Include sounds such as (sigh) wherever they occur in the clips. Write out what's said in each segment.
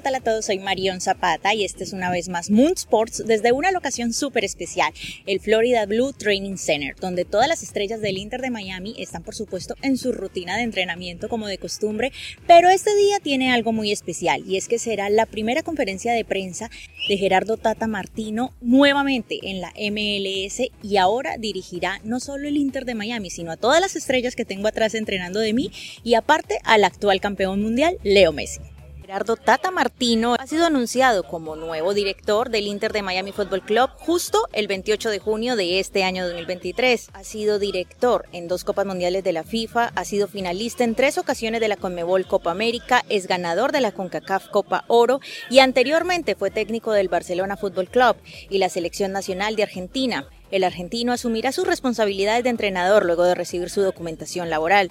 todos, soy Marion Zapata y este es una vez más Moon Sports desde una locación súper especial, el Florida Blue Training Center, donde todas las estrellas del Inter de Miami están por supuesto en su rutina de entrenamiento como de costumbre, pero este día tiene algo muy especial y es que será la primera conferencia de prensa de Gerardo Tata Martino nuevamente en la MLS y ahora dirigirá no solo el Inter de Miami, sino a todas las estrellas que tengo atrás entrenando de mí y aparte al actual campeón mundial, Leo Messi. Gerardo Tata Martino ha sido anunciado como nuevo director del Inter de Miami Football Club justo el 28 de junio de este año 2023. Ha sido director en dos Copas Mundiales de la FIFA, ha sido finalista en tres ocasiones de la Conmebol Copa América, es ganador de la CONCACAF Copa Oro y anteriormente fue técnico del Barcelona Football Club y la Selección Nacional de Argentina. El argentino asumirá sus responsabilidades de entrenador luego de recibir su documentación laboral.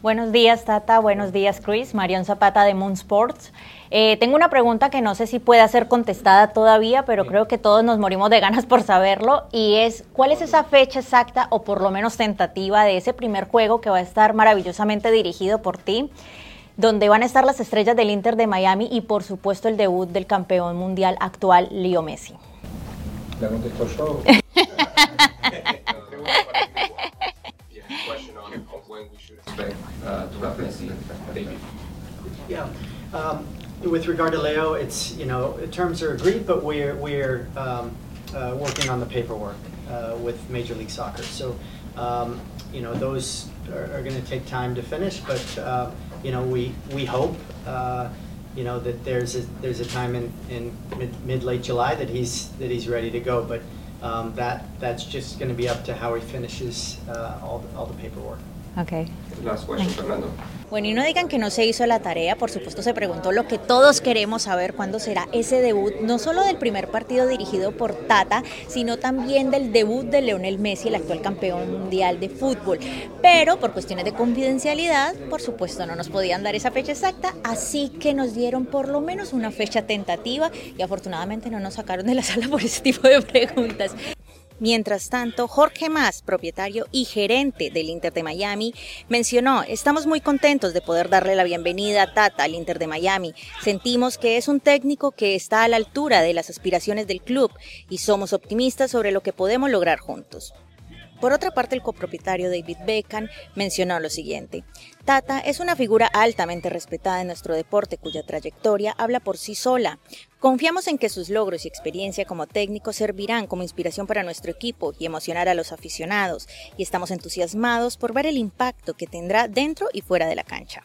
Buenos días, Tata. Buenos días, Chris. Marion Zapata de Moon Sports. Eh, tengo una pregunta que no sé si pueda ser contestada todavía, pero creo que todos nos morimos de ganas por saberlo. Y es, ¿cuál es esa fecha exacta o por lo menos tentativa de ese primer juego que va a estar maravillosamente dirigido por ti? donde van a estar las estrellas del Inter de Miami y por supuesto el debut del campeón mundial actual, Leo Messi. La contesto yo. (laughs) Yeah. Um, with regard to Leo, it's, you know, terms are agreed, but we're, we're um, uh, working on the paperwork uh, with Major League Soccer. So, um, you know, those are, are going to take time to finish, but, uh, you know, we, we hope, uh, you know, that there's a, there's a time in, in mid, mid late July that he's, that he's ready to go. But um, that, that's just going to be up to how he finishes uh, all, the, all the paperwork. Okay. Last question, Fernando. Bueno, y no digan que no se hizo la tarea, por supuesto se preguntó lo que todos queremos saber, cuándo será ese debut, no solo del primer partido dirigido por Tata, sino también del debut de Leonel Messi, el actual campeón mundial de fútbol. Pero por cuestiones de confidencialidad, por supuesto no nos podían dar esa fecha exacta, así que nos dieron por lo menos una fecha tentativa y afortunadamente no nos sacaron de la sala por ese tipo de preguntas. Mientras tanto, Jorge Más, propietario y gerente del Inter de Miami, mencionó, estamos muy contentos de poder darle la bienvenida a Tata al Inter de Miami. Sentimos que es un técnico que está a la altura de las aspiraciones del club y somos optimistas sobre lo que podemos lograr juntos. Por otra parte, el copropietario David Beckham mencionó lo siguiente. Tata es una figura altamente respetada en nuestro deporte cuya trayectoria habla por sí sola. Confiamos en que sus logros y experiencia como técnico servirán como inspiración para nuestro equipo y emocionar a los aficionados, y estamos entusiasmados por ver el impacto que tendrá dentro y fuera de la cancha.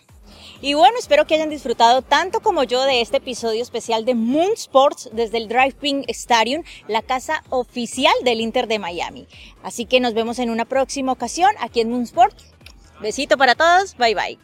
Y bueno, espero que hayan disfrutado tanto como yo de este episodio especial de Moon Sports desde el Drive-In Stadium, la casa oficial del Inter de Miami. Así que nos vemos en una próxima ocasión aquí en Moon Sports. Besito para todos, bye bye.